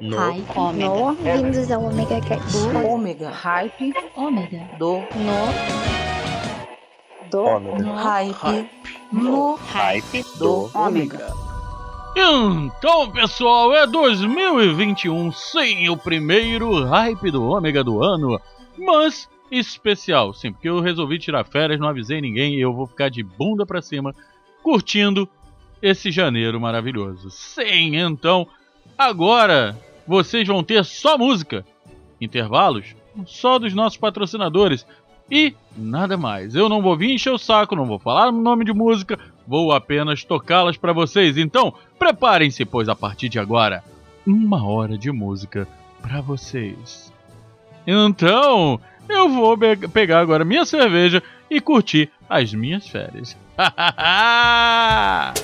No. Hype, ômega. No, bem-vindos ao Omega Cast. Do ômega, hype, ômega. Do, no, do. No, hype, no, hype, do, ômega. Então, pessoal, é 2021, sim, o primeiro hype do ômega do ano, mas especial, sim, porque eu resolvi tirar férias, não avisei ninguém e eu vou ficar de bunda pra cima curtindo esse janeiro maravilhoso. Sim, então, agora vocês vão ter só música, intervalos só dos nossos patrocinadores e nada mais. Eu não vou vir encher o saco, não vou falar o nome de música, vou apenas tocá-las para vocês. Então, preparem-se, pois a partir de agora, uma hora de música para vocês. Então, eu vou pegar agora minha cerveja e curtir as minhas férias. Hahaha!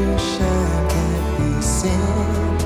you shall not be seen.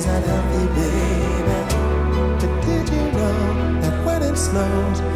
is unhealthy, baby. But did you know that when it snows,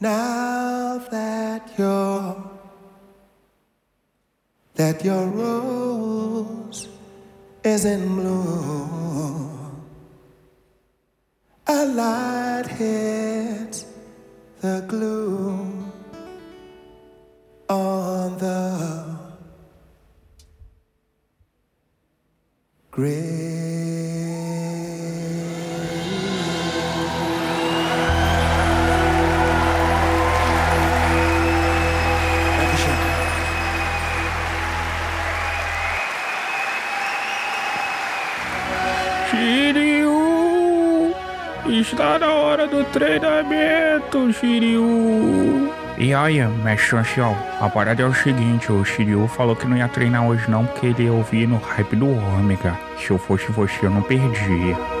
Now that your that your rose is in bloom, a light hits the gloom. Tá na hora do treinamento, Shiryu. E aí, mestre ancião, a parada é o seguinte, o Shiryu falou que não ia treinar hoje não porque ele ia ouvir no hype do Ômega. Se eu fosse você, eu não perdia.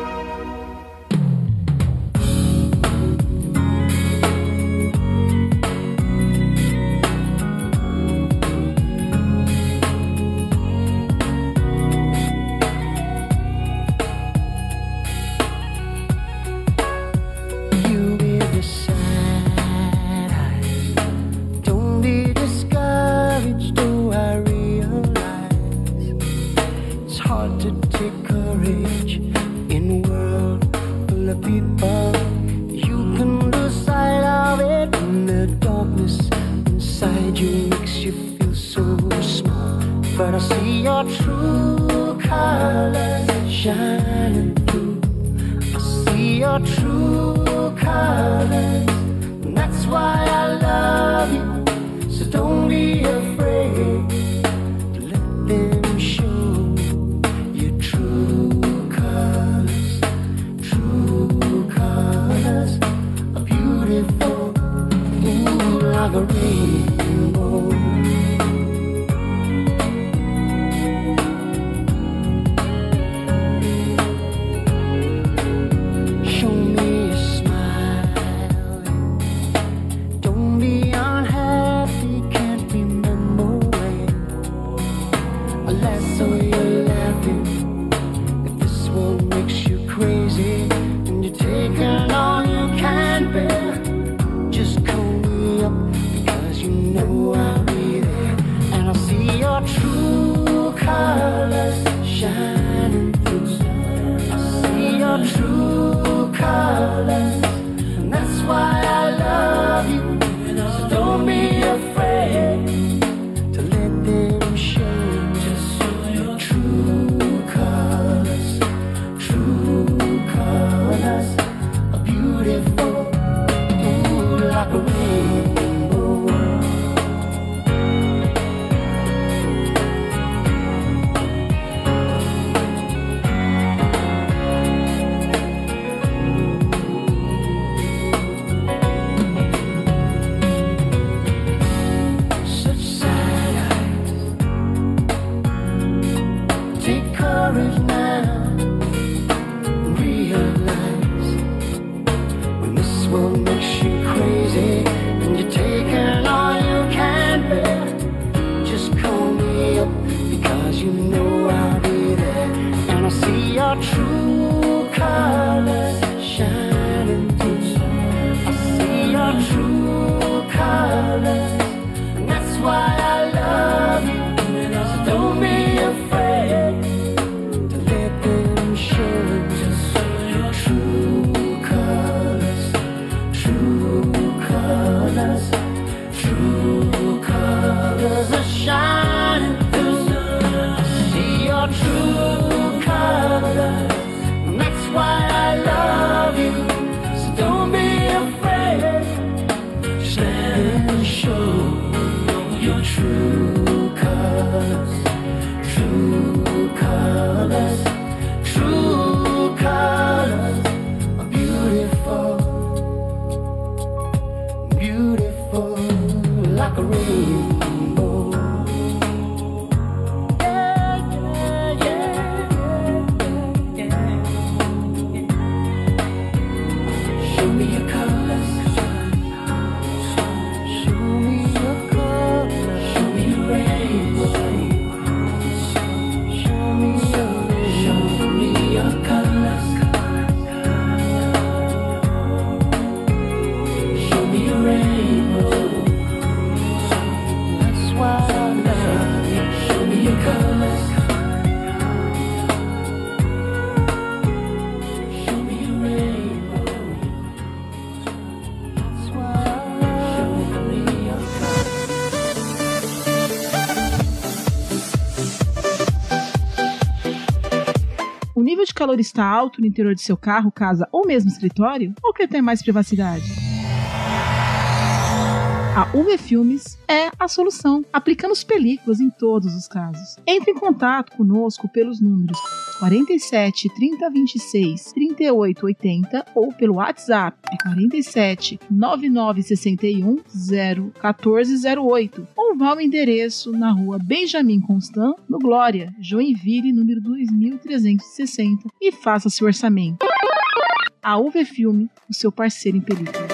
memory. Calor está alto no interior de seu carro, casa ou mesmo escritório? Ou quer ter mais privacidade? A UV Filmes é a solução, aplicamos películas em todos os casos. Entre em contato conosco pelos números 47 30 26 38 80 ou pelo WhatsApp é 47 99 61 0 14 08 ou vá ao endereço na rua Benjamin Constant, no Glória, Joinville, número 2360 e faça seu orçamento. A UV Filme, o seu parceiro em películas.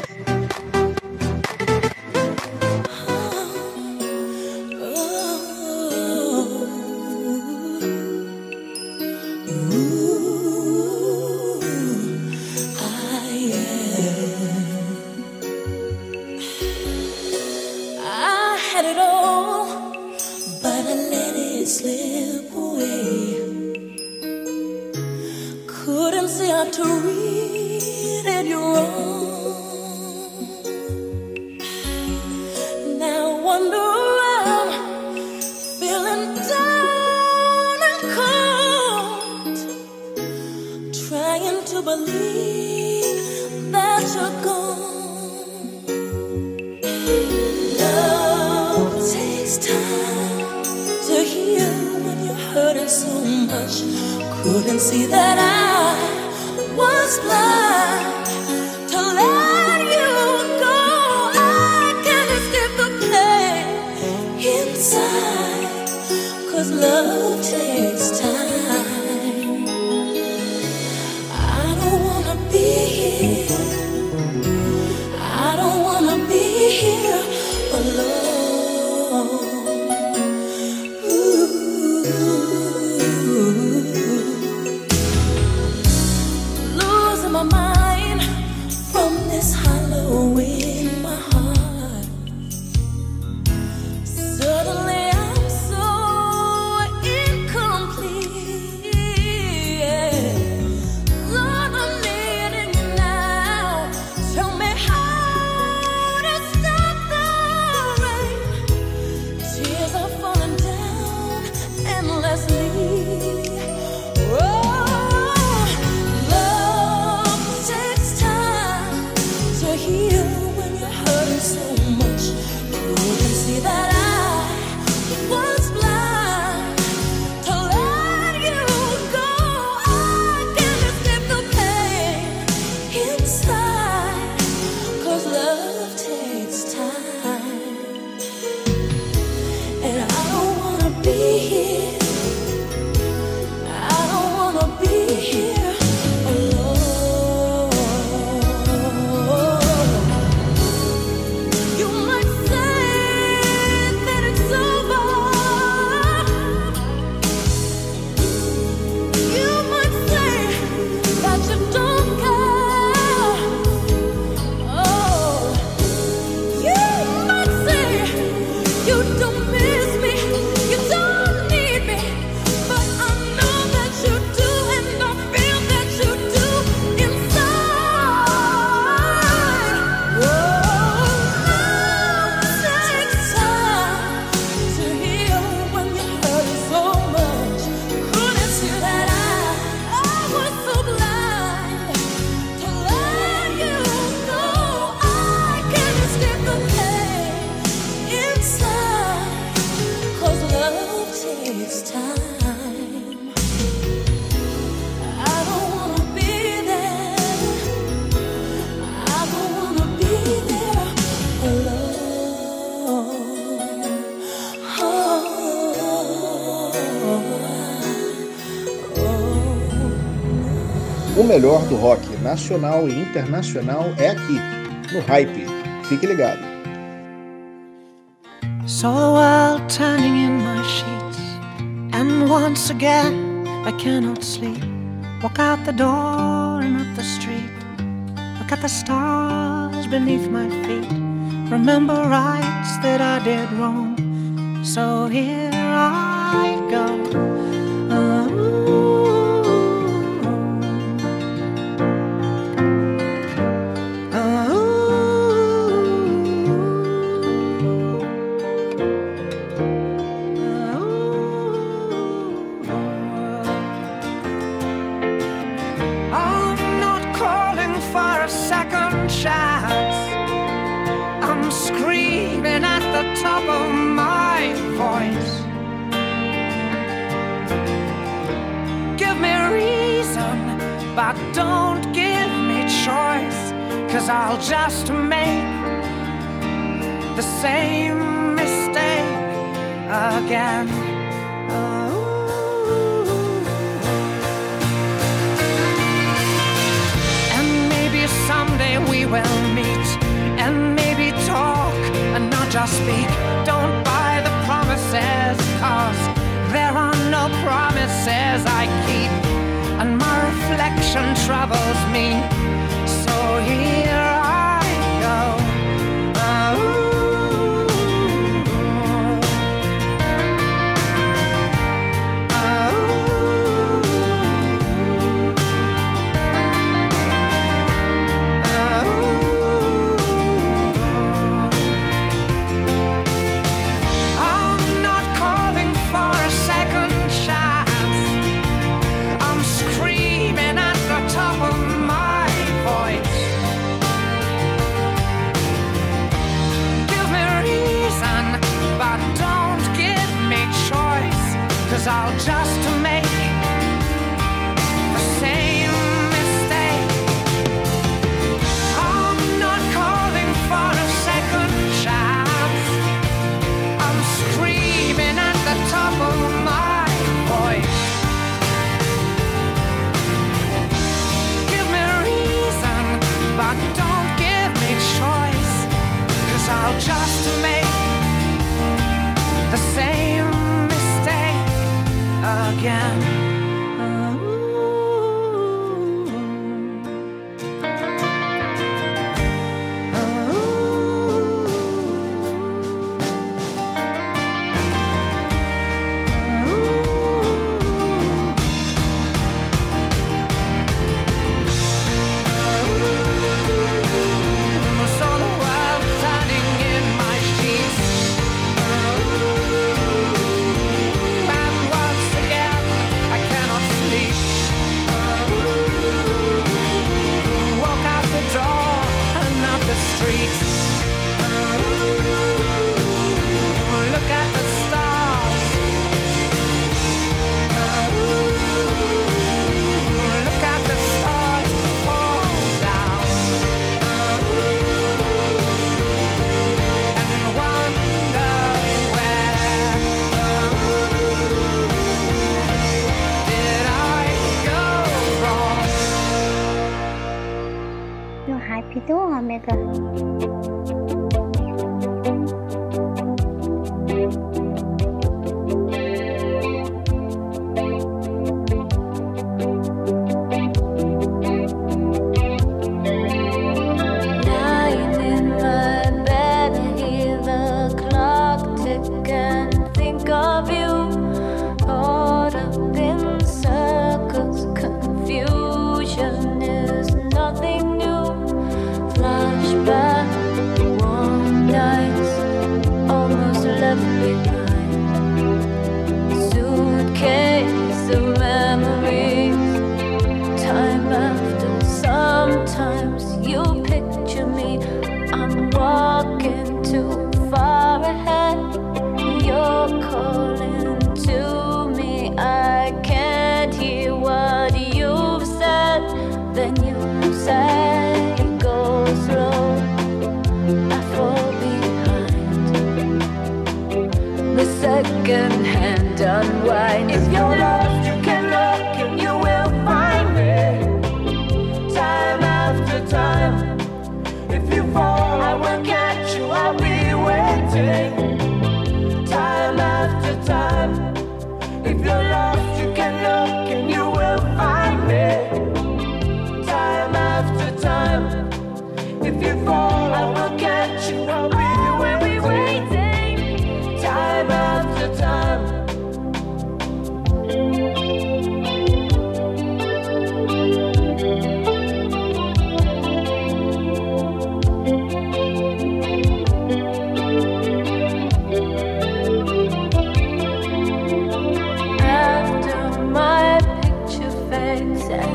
O melhor do rock nacional e internacional é aqui, no Hype. Fique ligado. The world turning in my sheets, and once again I cannot sleep. Walk out the door and up the street. Look at the stars beneath my feet. Remember rights that I did wrong. So here I go. Cause I'll just make the same mistake again. Ooh. And maybe someday we will meet and maybe talk and not just speak. Don't buy the promises, cause there are no promises I keep. And my reflection troubles me. So here.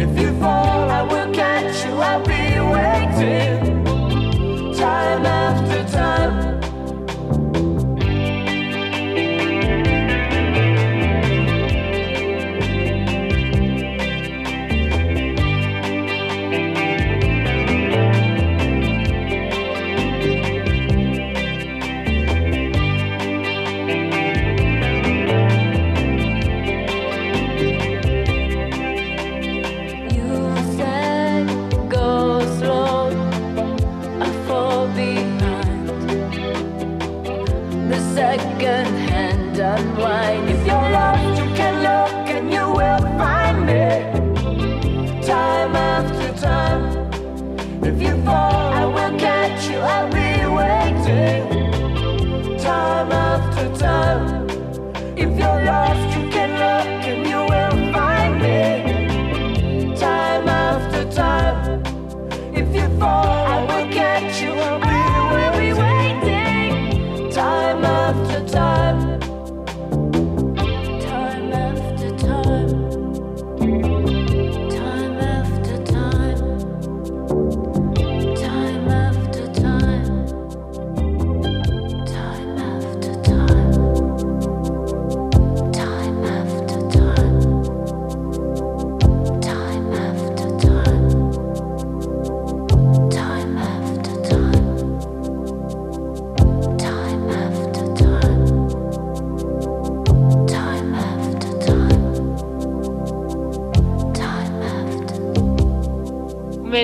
If you fall, I will catch you. I'll be waiting. Time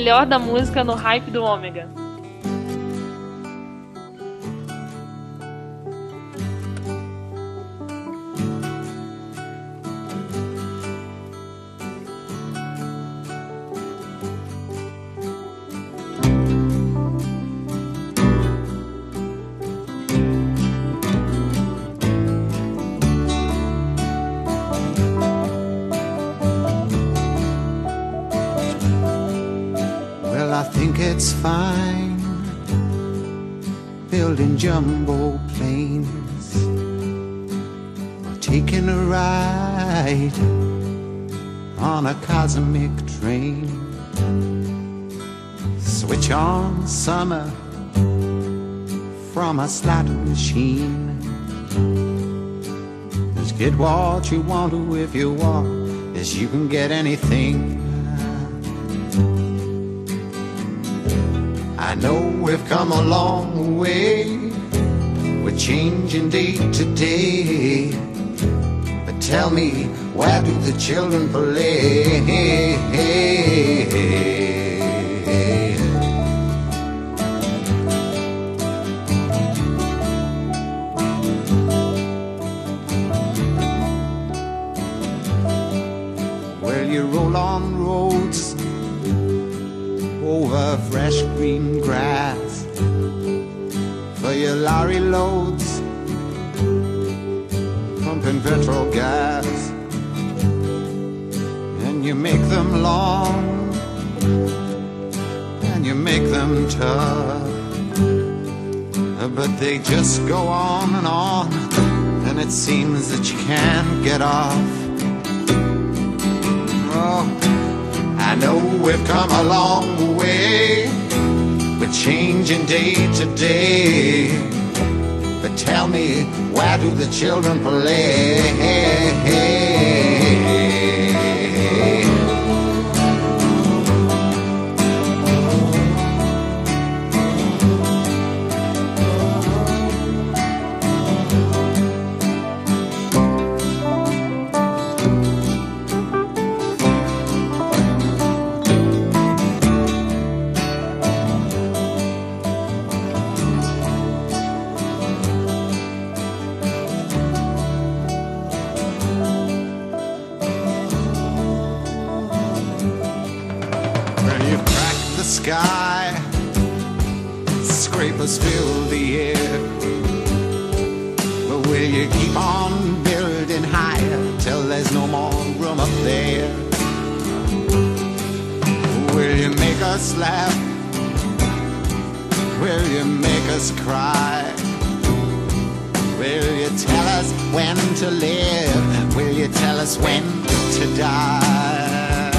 melhor da música no hype do Ômega. Jumbo planes or taking a ride on a cosmic train. Switch on summer from a slot machine. Just get what you want to if you want, as you can get anything. I know we've come a long way. Changing day to day. But tell me, where do the children play? Loads, pumping petrol gas, and you make them long and you make them tough, but they just go on and on, and it seems that you can't get off. Oh, I know we've come a long way. We're changing day to day. Tell me, where do the children play? laugh? Will you make us cry? Will you tell us when to live? Will you tell us when to die?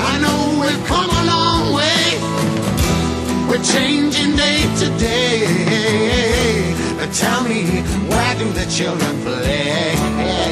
I know we've come a long way. We're changing day to day. But tell me, where do the children play?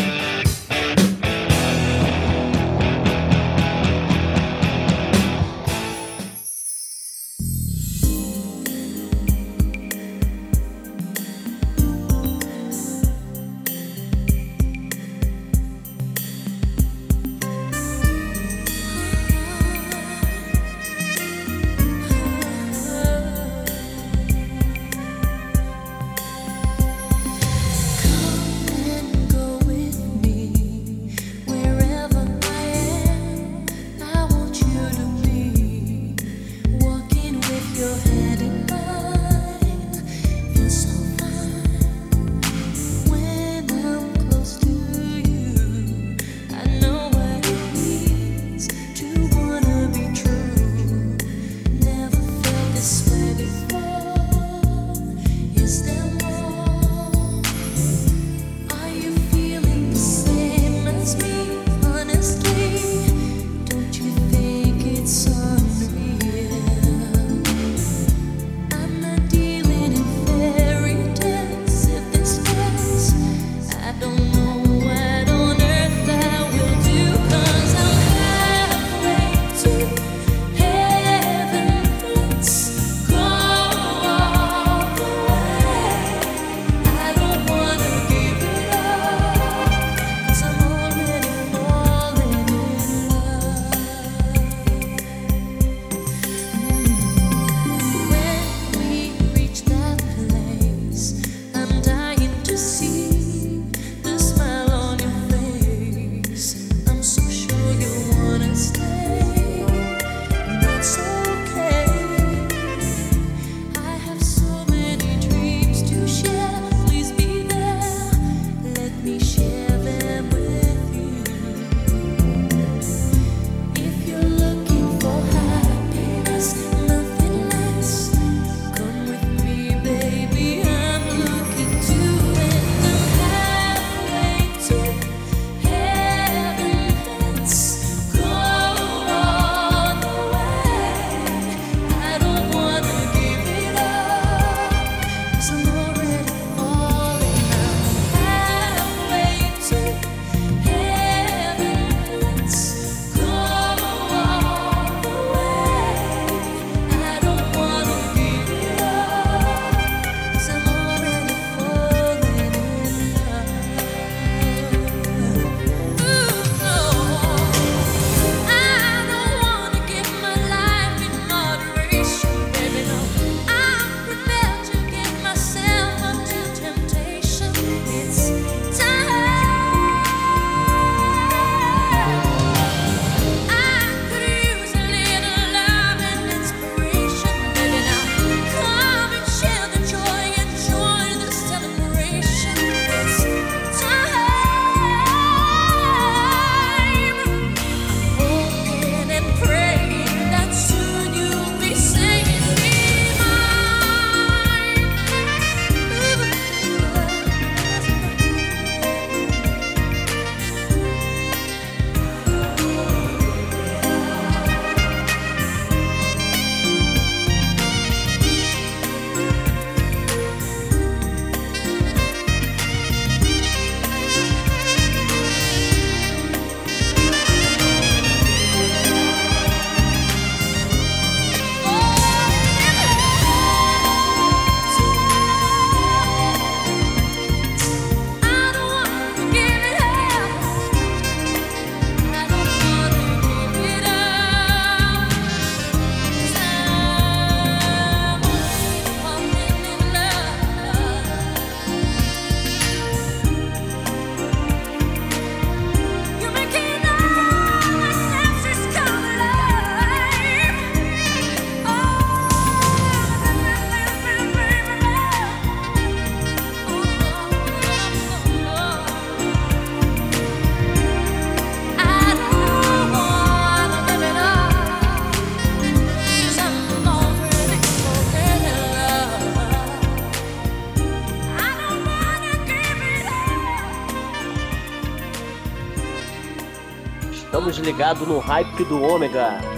Ligados no hype do Ômega.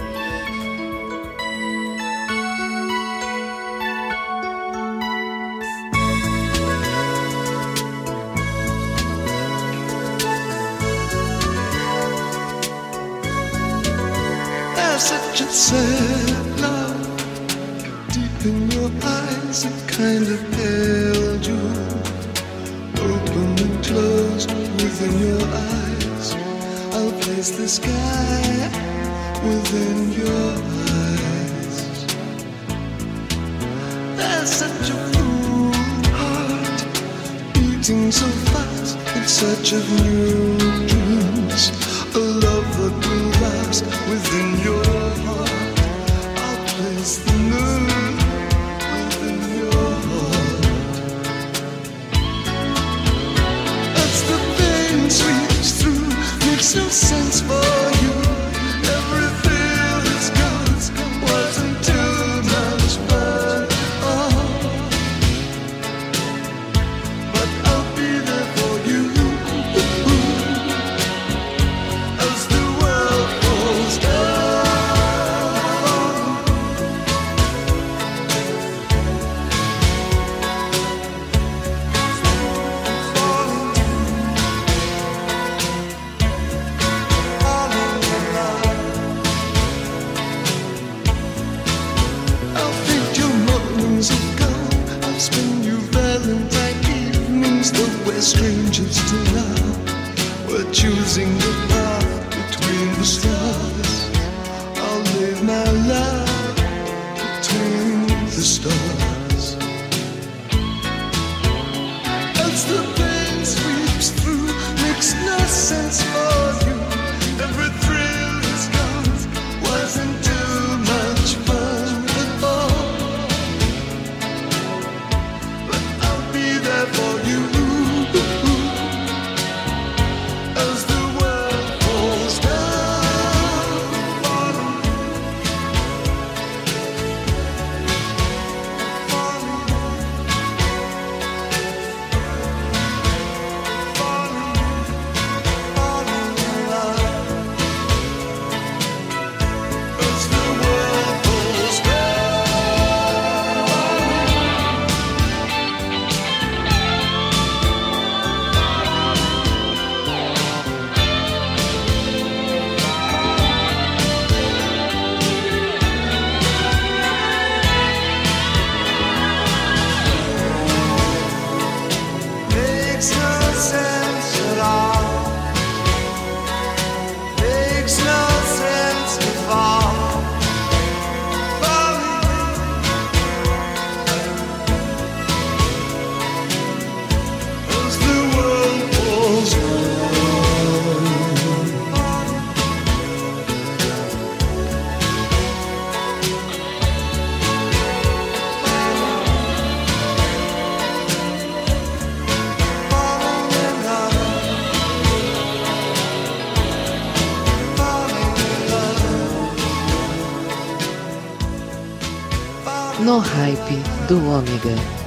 Do Ômega.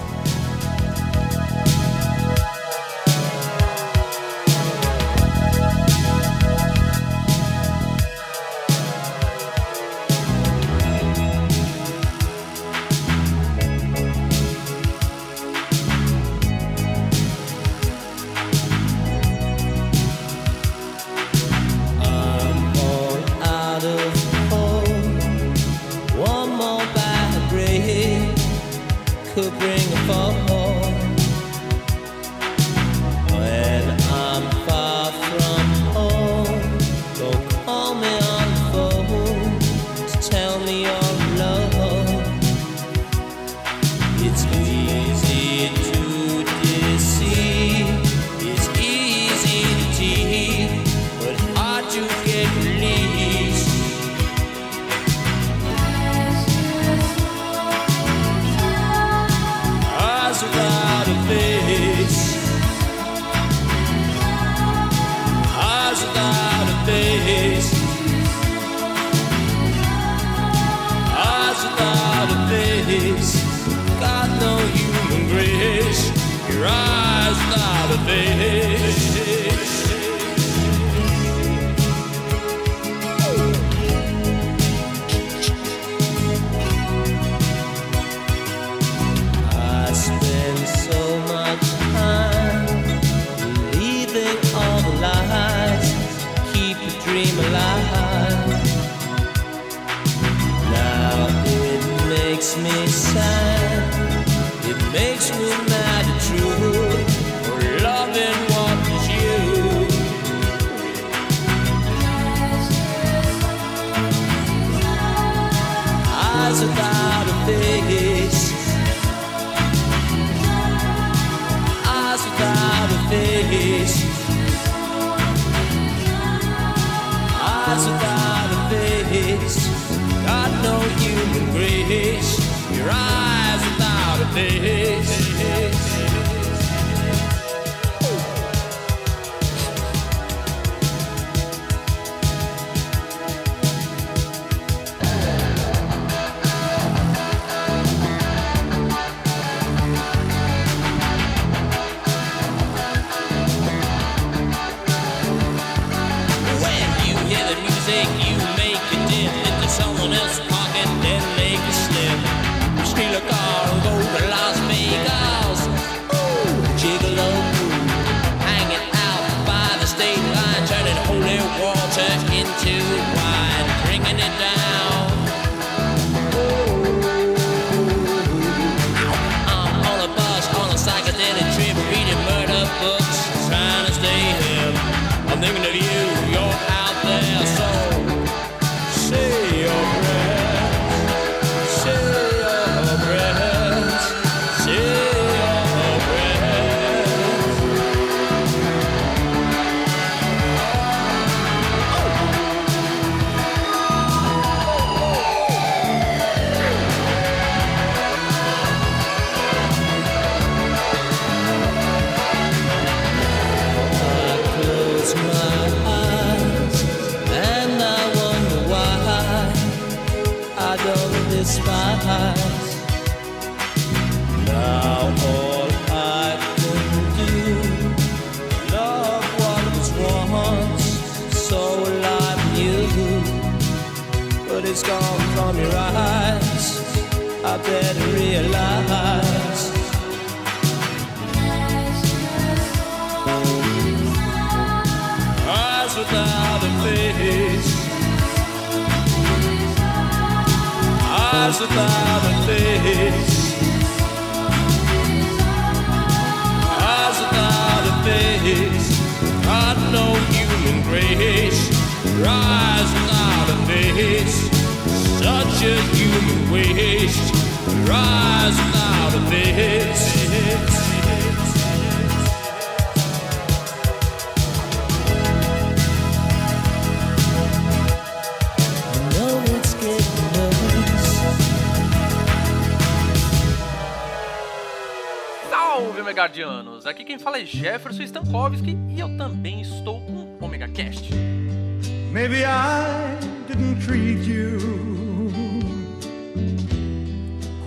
day.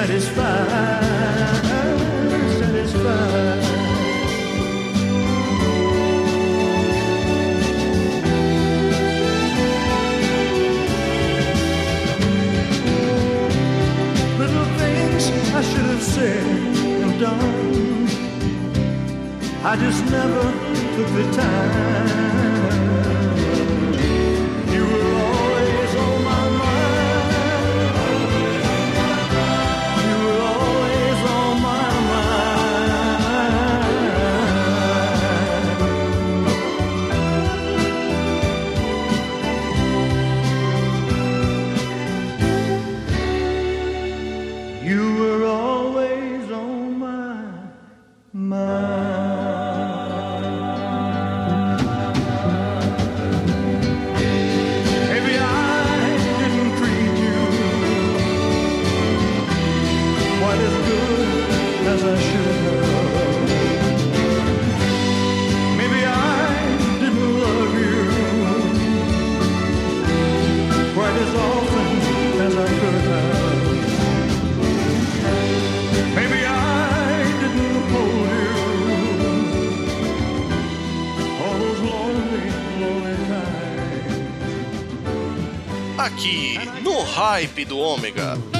satisfied, satisfied. Little things I should have said and done. I just never took the time. hype do Ômega.